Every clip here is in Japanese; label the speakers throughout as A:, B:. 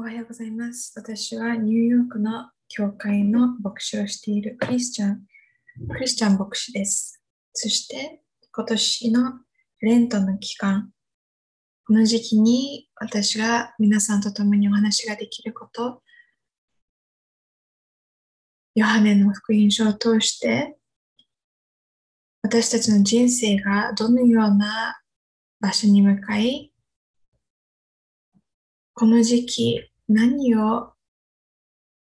A: おはようございます。私はニューヨークの教会の牧師をしているクリスチャン、クリスチャン牧師です。そして今年のレントの期間、この時期に私が皆さんと共にお話ができること、ヨハネの福音書を通して私たちの人生がどのような場所に向かい、この時期何を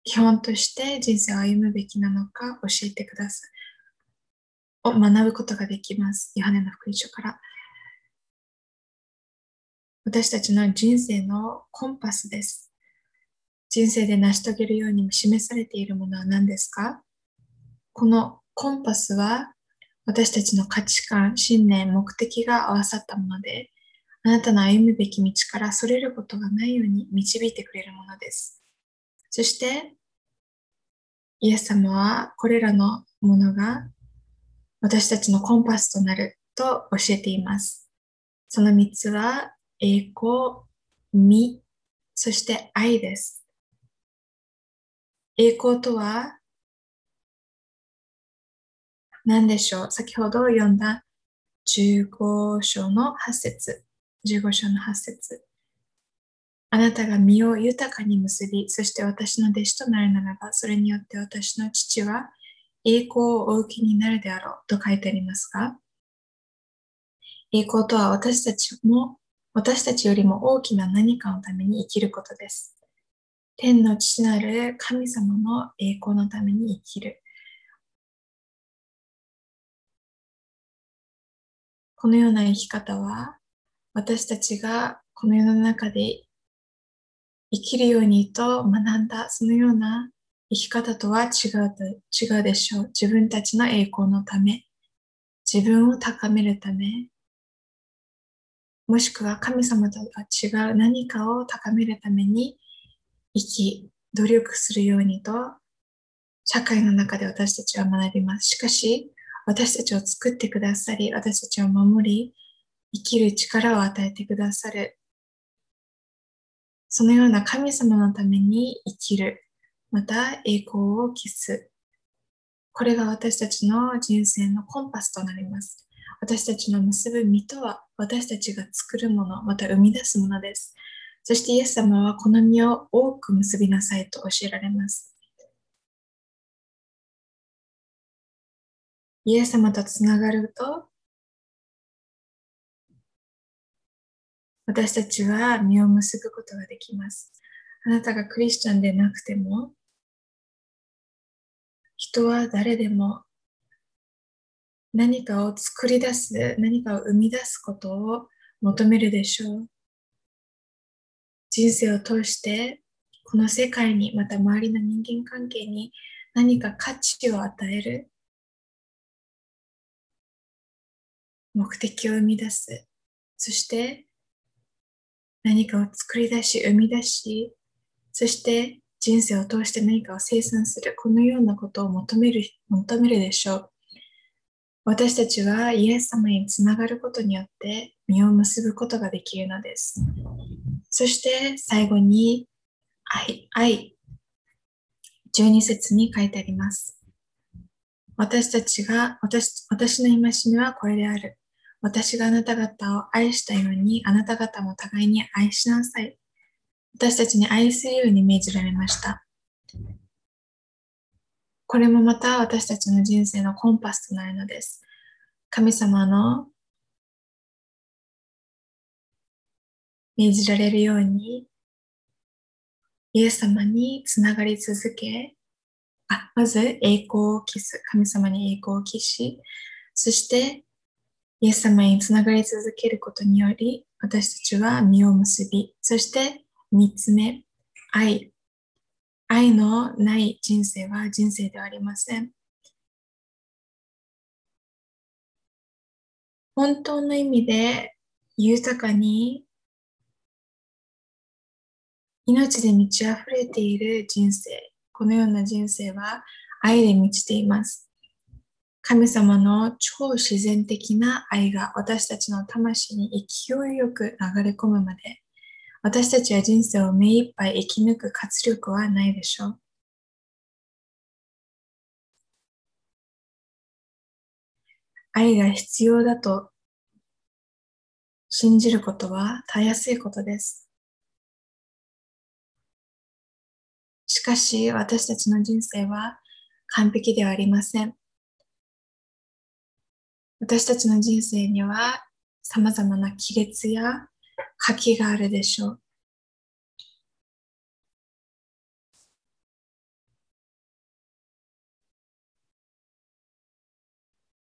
A: 基本として人生を歩むべきなのか教えてください。を学ぶことができます。ヨハネの福音書から。私たちの人生のコンパスです。人生で成し遂げるように示されているものは何ですか？このコンパスは私たちの価値観、信念、目的が合わさったもので、あなたの歩むべき道からそれることがないように導いてくれるものです。そして、イエス様はこれらのものが私たちのコンパスとなると教えています。その3つは栄光、身、そして愛です。栄光とは何でしょう？先ほど読んだ15章の8節15章の8節あなたが身を豊かに結び、そして私の弟子となるならば、それによって私の父は栄光をお受けになるであろうと書いてありますが、栄光とは私たちも、私たちよりも大きな何かのために生きることです。天の父なる神様の栄光のために生きる。このような生き方は私たちがこの世の中で生きるようにと学んだそのような生き方とは違うと違うでしょう。自分たちの栄光のため、自分を高めるため、もしくは神様とは違う何かを高めるために生き、努力するようにと社会の中で私たちは学びます。しかし、私たちを作ってくださり、私たちを守り、生きる力を与えてくださる。そのような神様のために生きる。また栄光を期す。これが私たちの人生のコンパスとなります。私たちの結ぶ実とは私たちが作るもの、また生み出すものです。そしてイエス様はこの実を多く結びなさいと教えられます。イエス様とつながると、私たちは実を結ぶことができます。あなたがクリスチャンでなくても、人は誰でも何かを作り出す、何かを生み出すことを求めるでしょう。人生を通して、この世界に、また周りの人間関係に何か価値を与える。目的を生み出す。そして何かを作り出し、生み出し、そして人生を通して何かを生産する、このようなことを求める、求めるでしょう。私たちはイエス様につながることによって実を結ぶことができるのです。そして最後に愛、愛、12節に書いてあります。私たちが、私私の戒めはこれである。私があなた方を愛したように、あなた方も互いに愛しなさい。私たちに愛するように命じられました。これもまた私たちの人生のコンパスとなるのです。神様の命じられるように、イエス様につながり続け、あまず栄光を期す。神様に栄光を期し、そしてイエス様につながり続けることにより、私たちは実を結び、そして三つ目、愛。愛のない人生は人生ではありません。本当の意味で豊かに命で満ち溢れている人生、このような人生は愛で満ちています。神様の超自然的な愛が私たちの魂に勢いよく流れ込むまで、私たちは人生を目いっぱい生き抜く活力はないでしょう。愛が必要だと信じることはたやすいことです。しかし私たちの人生は完璧ではありません。私たちの人生には様々な亀裂や書きがあるでしょう。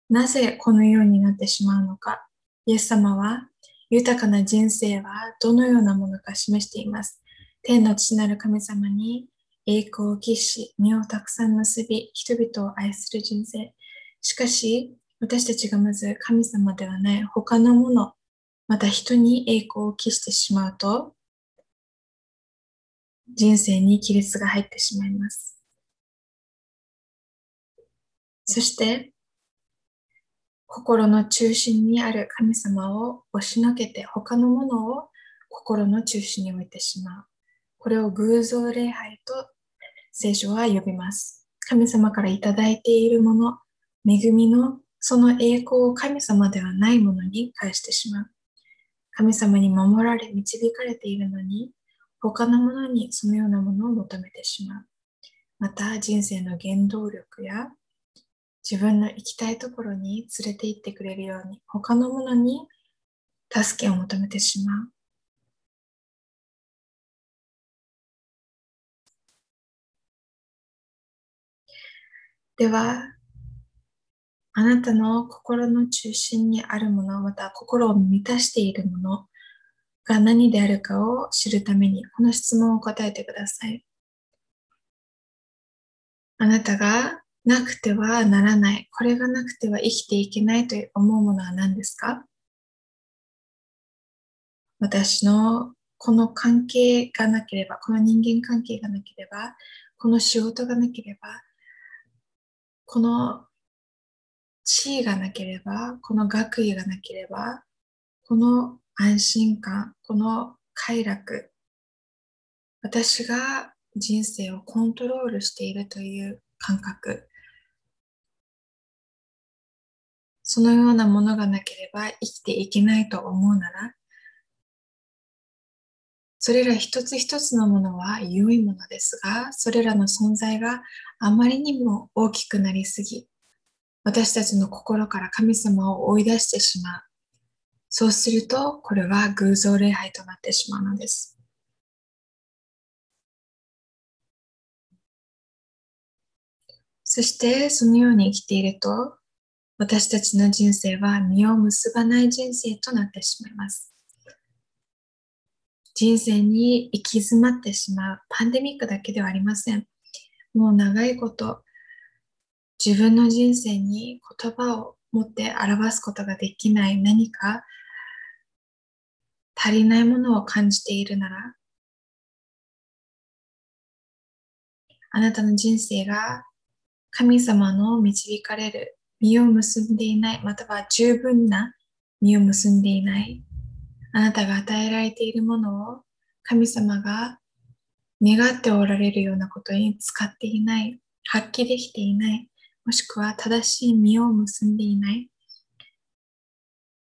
A: なぜこのようになってしまうのか。イエス様は豊かな人生はどのようなものか示しています。天の父なる神様に栄光を期し、身をたくさん結び、人々を愛する人生。しかし、私たちがまず神様ではない他のもの、また人に栄光を期してしまうと、人生に亀裂が入ってしまいます。そして、心の中心にある神様を押しのけて他のものを心の中心に置いてしまう。これを偶像礼拝と聖書は呼びます。神様からいただいているもの、恵みのその栄光を神様ではないものに返してしまう。神様に守られ、導かれているのに、他のものにそのようなものを求めてしまう。また、人生の原動力や自分の行きたいところに連れて行ってくれるように、他のものに助けを求めてしまう。では、あなたの心の中心にあるもの、また心を満たしているものが何であるかを知るために、この質問を答えてください。あなたがなくてはならない。これがなくては生きていけないと思うものは何ですか？私のこの関係がなければ、この人間関係がなければ、この仕事がなければ、この地位がなければ、この学位がなければ、この安心感、この快楽、私が人生をコントロールしているという感覚、そのようなものがなければ生きていけないと思うなら、それら一つ一つのものは良いものですが、それらの存在があまりにも大きくなりすぎ、私たちの心から神様を追い出してしまう。そうすると、これは偶像礼拝となってしまうのです。そして、そのように生きていると、私たちの人生は実を結ばない人生となってしまいます。人生に行き詰まってしまうパンデミックだけではありません。もう長いこと自分の人生に言葉を持って表すことができない何か足りないものを感じているならあなたの人生が神様の導かれる実を結んでいない、または十分な実を結んでいない。あなたが与えられているものを神様が願っておられるようなことに使っていない、発揮できていない、もしくは正しい実を結んでいない。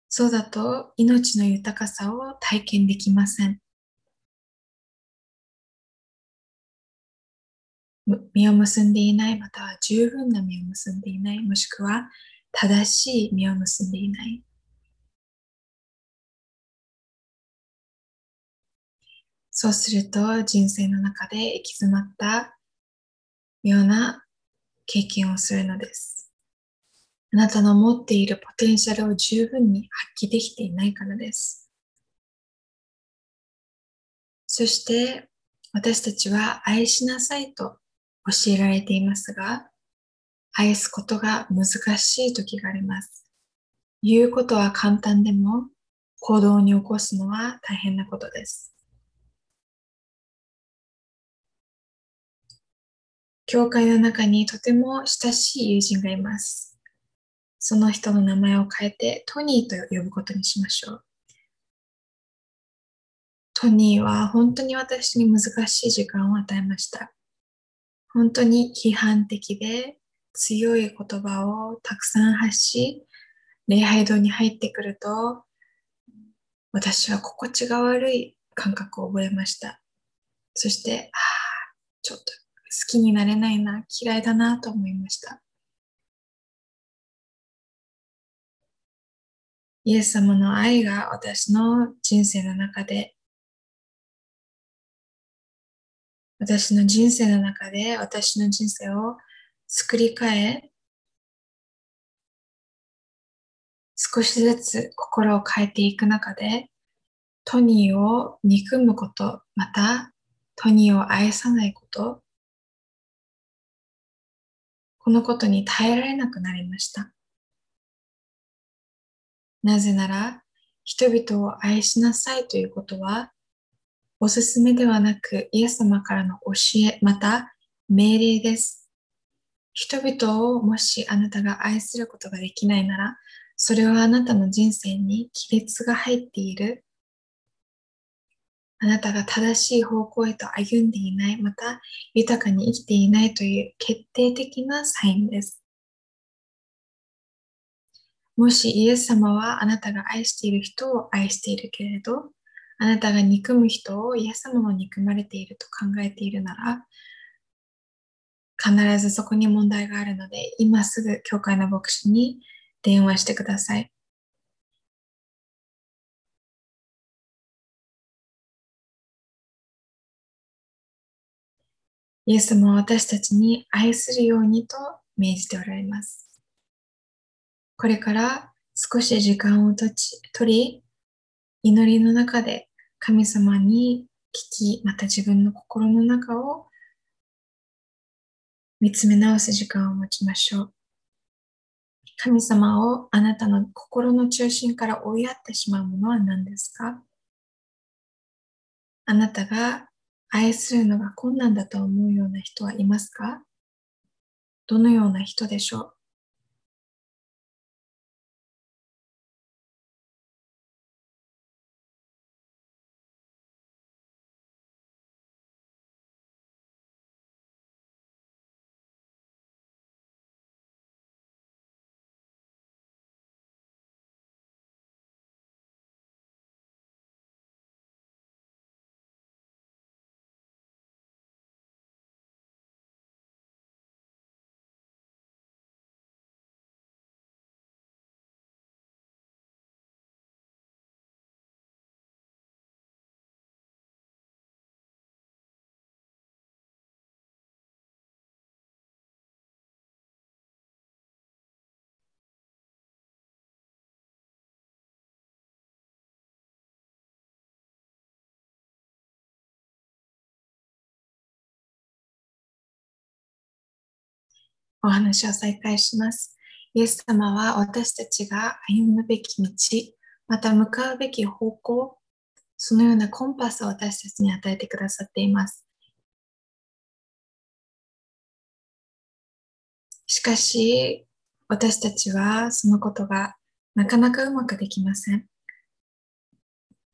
A: そうだと命の豊かさを体験できません。実を結んでいない、または十分な実を結んでいない、もしくは正しい実を結んでいない。そうすると人生の中で行き詰まったような経験をするのです。あなたの持っているポテンシャルを十分に発揮できていないからです。そして私たちは愛しなさいと教えられていますが、愛すことが難しい時があります。言うことは簡単でも行動に起こすのは大変なことです。教会の中にとても親しい友人がいます。その人の名前を変えてトニーと呼ぶことにしましょう。トニーは本当に私に難しい時間を与えました。本当に批判的で強い言葉をたくさん発し、礼拝堂に入ってくると、私は心地が悪い感覚を覚えました。そして、ああ、ちょっと好きになれないな、嫌いだなと思いました。イエス様の愛が私の人生の中で、私の人生の中で私の人生を作り変え、少しずつ心を変えていく中で、トニーを憎むこと、またトニーを愛さないこと、このことに耐えられなくなりました。なぜなら、人々を愛しなさいということは、おすすめではなく、イエス様からの教え、また命令です。人々をもしあなたが愛することができないなら、それはあなたの人生に亀裂が入っている。あなたが正しい方向へと歩んでいない、また豊かに生きていないという決定的なサインです。もしイエス様はあなたが愛している人を愛しているけれど、あなたが憎む人をイエス様も憎まれていると考えているなら、必ずそこに問題があるので、今すぐ教会の牧師に電話してください。イエス様は私たちに愛するようにと命じておられます。これから少し時間をとち取り、祈りの中で神様に聞き、また自分の心の中を見つめ直す時間を持ちましょう。神様をあなたの心の中心から追いやってしまうものは何ですか？あなたが愛するのが困難だと思うような人はいますか？どのような人でしょう？お話を再開します。イエス様は私たちが歩むべき道、また向かうべき方向、そのようなコンパスを私たちに与えてくださっています。しかし、私たちはそのことがなかなかうまくできません。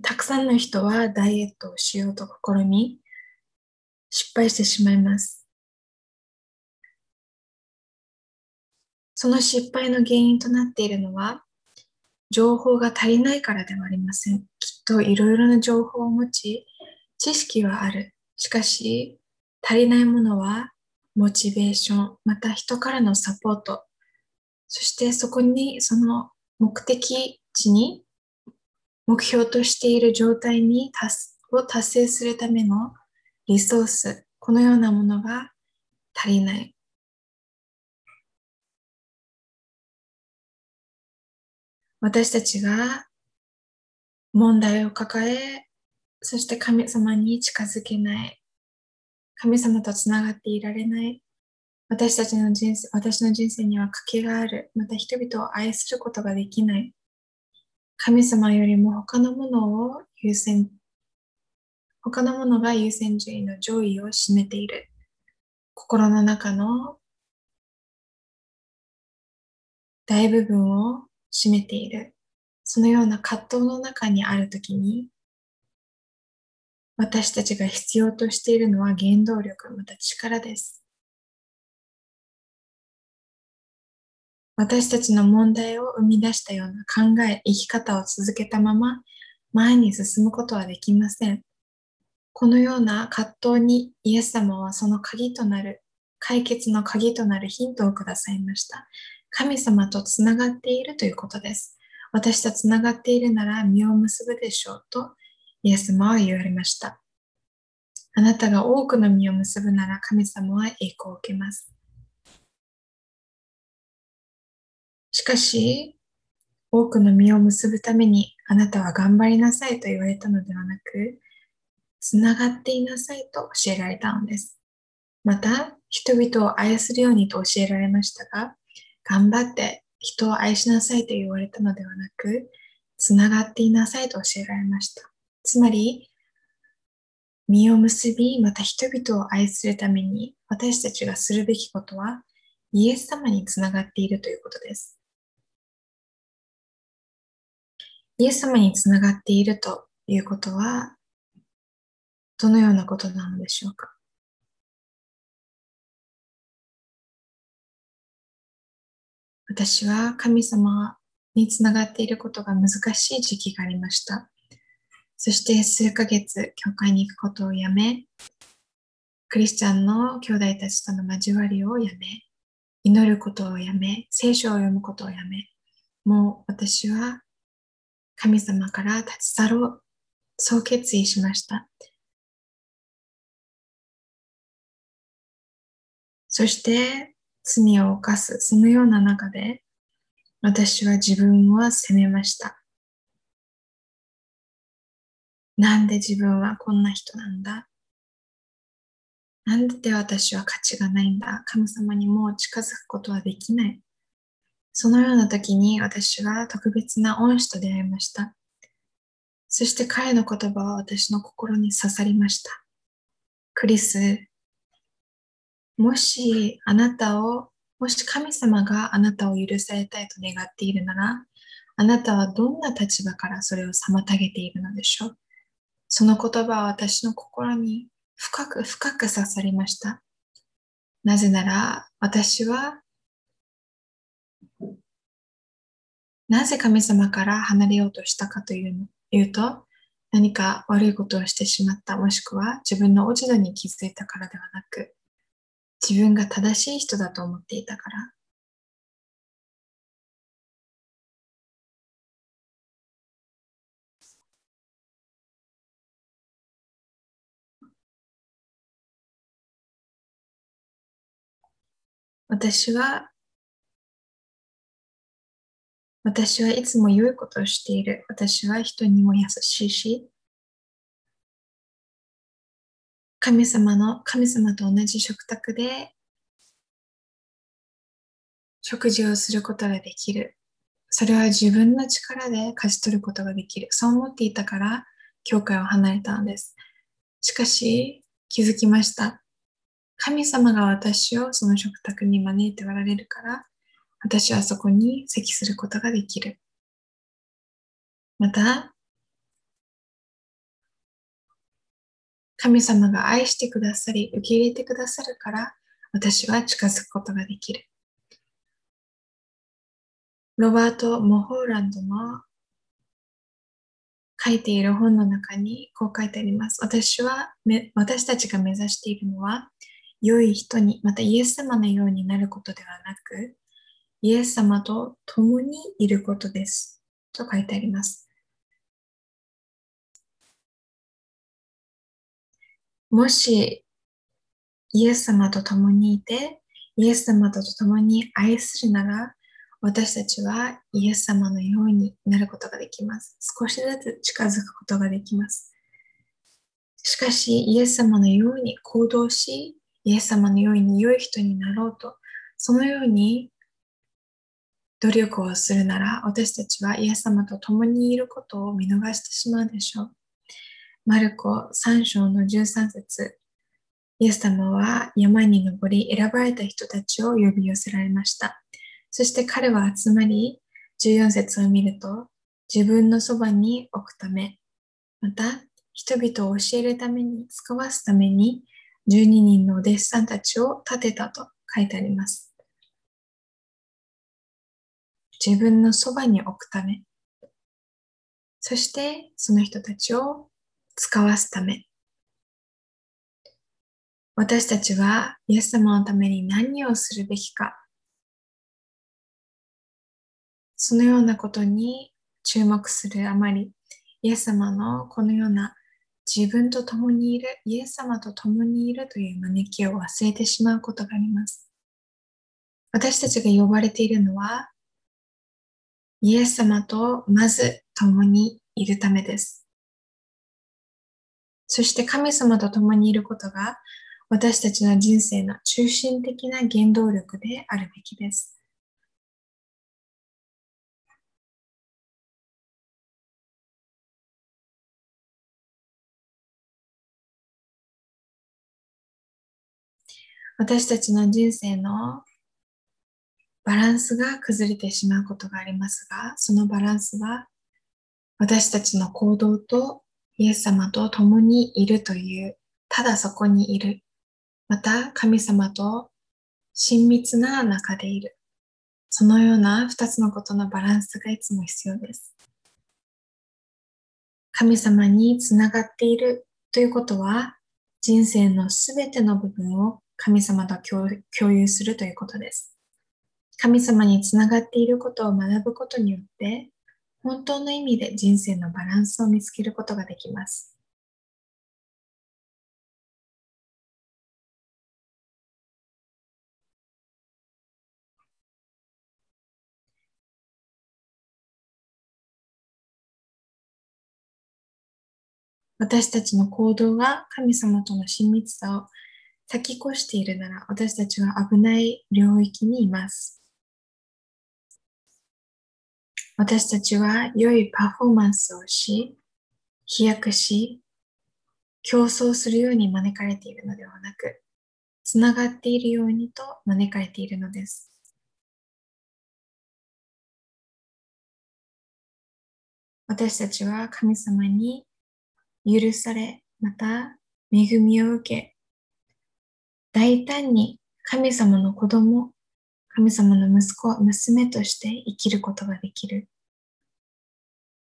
A: たくさんの人はダイエットをしようと試み、失敗してしまいます。その失敗の原因となっているのは、情報が足りないからではありません。きっといろいろな情報を持ち、知識はある。しかし、足りないものは、モチベーション、また人からのサポート、そしてそこにその目的地に目標としている状態にを達成するためのリソース、このようなものが足りない。私たちが問題を抱え、そして神様に近づけない。神様とつながっていられない。私たちの人生、私の人生には賭けがある。また人々を愛することができない。神様よりも他のものを優先、他のものが優先順位の上位を占めている。心の中の大部分を占めている。そのような葛藤の中にあるときに、私たちが必要としているのは原動力、また力です。私たちの問題を生み出したような考え、生き方を続けたまま前に進むことはできません。このような葛藤にイエス様はその鍵となる、解決の鍵となるヒントをくださいました。神様とつながっているということです。私とつながっているなら実を結ぶでしょうとイエス様は言われました。あなたが多くの実を結ぶなら神様は栄光を受けます。しかし、多くの実を結ぶためにあなたは頑張りなさいと言われたのではなく、つながっていなさいと教えられたのです。また、人々を愛するようにと教えられましたが、頑張って人を愛しなさいと言われたのではなく、つながっていなさいと教えられました。つまり、実を結び、また人々を愛するために私たちがするべきことは、イエス様につながっているということです。イエス様につながっているということは、どのようなことなのでしょうか？私は神様につながっていることが難しい時期がありました。そして数ヶ月教会に行くことをやめ、クリスチャンの兄弟たちとの交わりをやめ、祈ることをやめ、聖書を読むことをやめ、もう私は神様から立ち去ろう、そう決意しました。そして罪を犯す、そのような中で私は自分を責めました。なんで自分はこんな人なんだ？なんで私は価値がないんだ？神様にもう近づくことはできない。そのような時に私は特別な恩師と出会いました。そして彼の言葉は私の心に刺さりました。クリス、もしあなたを、もし神様があなたを許されたいと願っているなら、あなたはどんな立場からそれを妨げているのでしょう？その言葉は私の心に深く深く刺さりました。なぜなら私はなぜ神様から離れようとしたかという言うと、何か悪いことをしてしまった、もしくは自分の落ち度に気づいたからではなく、自分が正しい人だと思っていたから。私は私はいつも良いことをしている。私は人にも優しいし、神様の、神様と同じ食卓で食事をすることができる。それは自分の力で勝ち取ることができる。そう思っていたから、教会を離れたのです。しかし、気づきました。神様が私をその食卓に招いておられるから、私はそこに席することができる。また、神様が愛してくださり、受け入れてくださるから、私は近づくことができる。ロバート・モホーランドの書いている本の中にこう書いてあります。私は、私たちが目指しているのは、良い人に、またイエス様のようになることではなく、イエス様と共にいることです。と書いてあります。もし、イエス様と共にいて、イエス様と共に愛するなら、私たちはイエス様のようになることができます。少しずつ近づくことができます。しかし、イエス様のように行動し、イエス様のように良い人になろうと、そのように努力をするなら私たちはイエス様と共にいることを見逃してしまうでしょう。マルコ3章の13節イエス様は山に登り選ばれた人たちを呼び寄せられました。そして彼は集まり14節を見ると自分のそばに置くため、また人々を教えるために、使わすために、12人のお弟子さんたちを立てたと書いてあります。自分のそばに置くため、そしてその人たちを使わすため、私たちはイエス様のために何をするべきか、そのようなことに注目するあまり、イエス様のこのような自分と共にいる、イエス様と共にいるという招きを忘れてしまうことがあります。私たちが呼ばれているのは、イエス様とまず共にいるためです。そして神様と共にいることが私たちの人生の中心的な原動力であるべきです。私たちの人生のバランスが崩れてしまうことがありますが、そのバランスは私たちの行動とイエス様と共にいるという、ただそこにいるまた神様と親密な中でいる。そのような二つのことのバランスがいつも必要です。神様につながっているということは、人生のすべての部分を神様と共有するということです。神様につながっていることを学ぶことによって、本当の意味で人生のバランスを見つけることができます。私たちの行動が神様との親密さを先越しているなら、私たちは危ない領域にいます。私たちは良いパフォーマンスをし、飛躍し、競争するように招かれているのではなく、つながっているようにと招かれているのです。私たちは神様に許され、また恵みを受け、大胆に神様の子供、神様の息子、娘として生きることができる。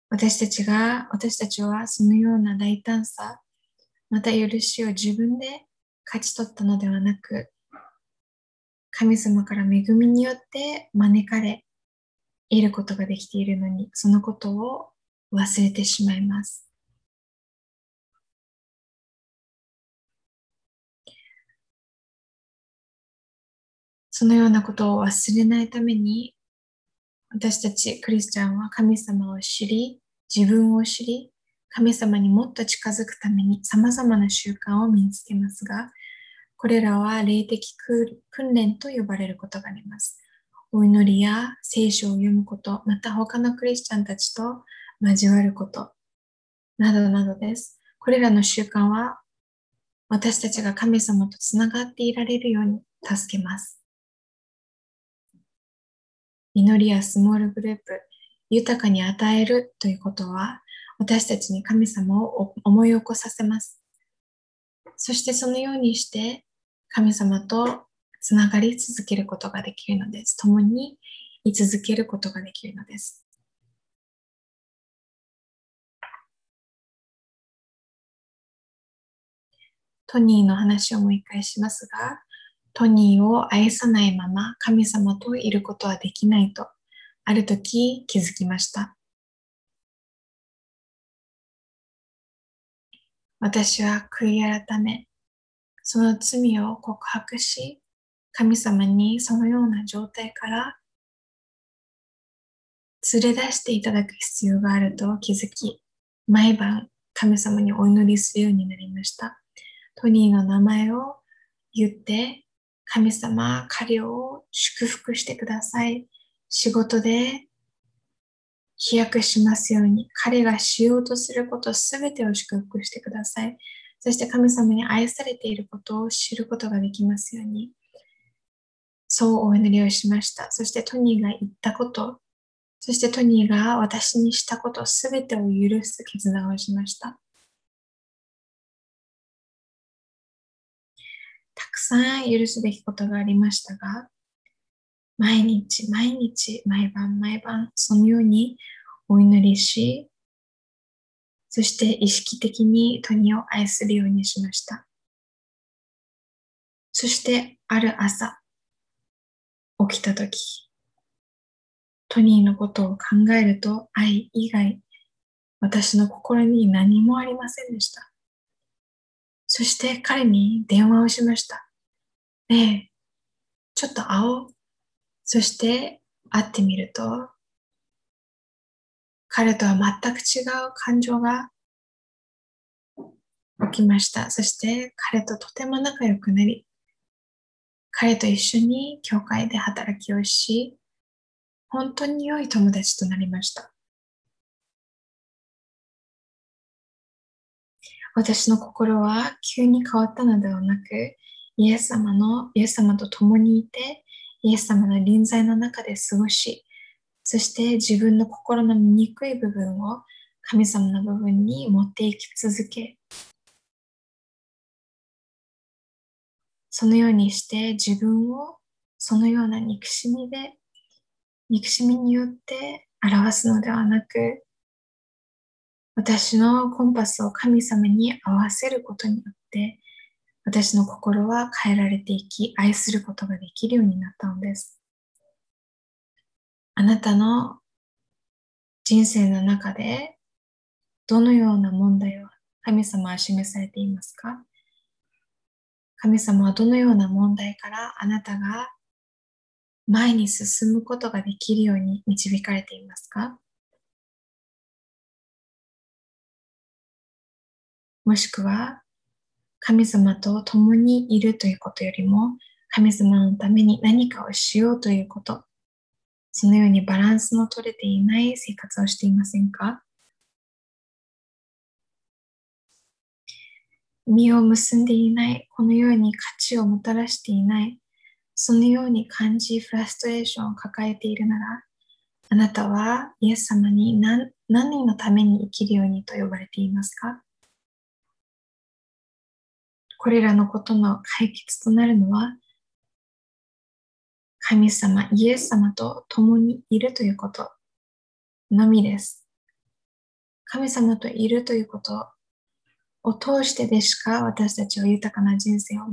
A: 私たちが、私たちはそのような大胆さ、また許しを自分で勝ち取ったのではなく、神様から恵みによって招かれ、得ることができているのに、そのことを忘れてしまいます。そのようなことを忘れないために、私たちクリスチャンは神様を知り、自分を知り、神様にもっと近づくために様々な習慣を身につけますが、これらは霊的訓練と呼ばれることがあります。お祈りや聖書を読むこと、また他のクリスチャンたちと交わること、などなどです。これらの習慣は私たちが神様とつながっていられるように助けます。祈りやスモールグループ、豊かに与えるということは、私たちに神様を思い起こさせます。そしてそのようにして、神様とつながり続けることができるのです。共に居続けることができるのです。トニーの話をもう一回しますが、トニーを愛さないまま神様といることはできないと、ある時気づきました。私は悔い改め、その罪を告白し、神様にそのような状態から連れ出していただく必要があると気づき、毎晩神様にお祈りするようになりました。トニーの名前を言って神様、彼を祝福してください。仕事で飛躍しますように、彼がしようとすることすべてを祝福してください。そして神様に愛されていることを知ることができますように。そうお祈りをしました。そしてトニーが言ったこと、そしてトニーが私にしたことすべてを許す決断をしました。さん許すべきことがありましたが、毎日毎日毎晩毎晩そのようにお祈りし、そして意識的にトニーを愛するようにしました。そしてある朝、起きたとき、トニーのことを考えると愛以外、私の心に何もありませんでした。そして彼に電話をしました。ねえ、ちょっと会おう。そして会ってみると、彼とは全く違う感情が起きました。そして彼ととても仲良くなり、彼と一緒に教会で働きをし、本当に良い友達となりました。私の心は急に変わったのではなく、イエス様の、イエス様と共にいて、イエス様の臨在の中で過ごし、そして自分の心の醜い部分を神様の部分に持っていき続け、そのようにして自分をそのような憎しみで、憎しみによって表すのではなく、私のコンパスを神様に合わせることによって、私の心は変えられていき、愛することができるようになったのです。あなたの人生の中で、どのような問題を神様は示されていますか？神様はどのような問題からあなたが前に進むことができるように導かれていますか？もしくは神様と共にいるということよりも神様のために何かをしようということ。そのようにバランスの取れていない生活をしていませんか？実を結んでいない、このように価値をもたらしていない、そのように感じ、フラストレーションを抱えているなら、あなたはイエス様に何何のために生きるようにと呼ばれていますか？これらのことの解決となるのは、神様、イエス様と共にいるということのみです。神様といるということを通してでしか私たちは豊かな人生を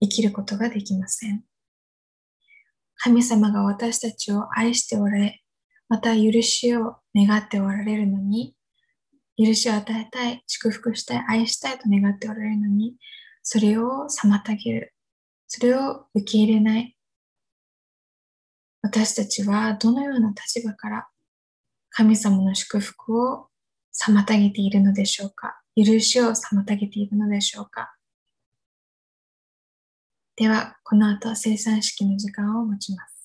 A: 生きることができません。神様が私たちを愛しておられ、また許しを願っておられるのに、許しを与えたい、祝福したい、愛したいと願っておられるのに、それを妨げる。それを受け入れない。私たちはどのような立場から神様の祝福を妨げているのでしょうか？許しを妨げているのでしょうか？では、この後生産式の時間を持ちます。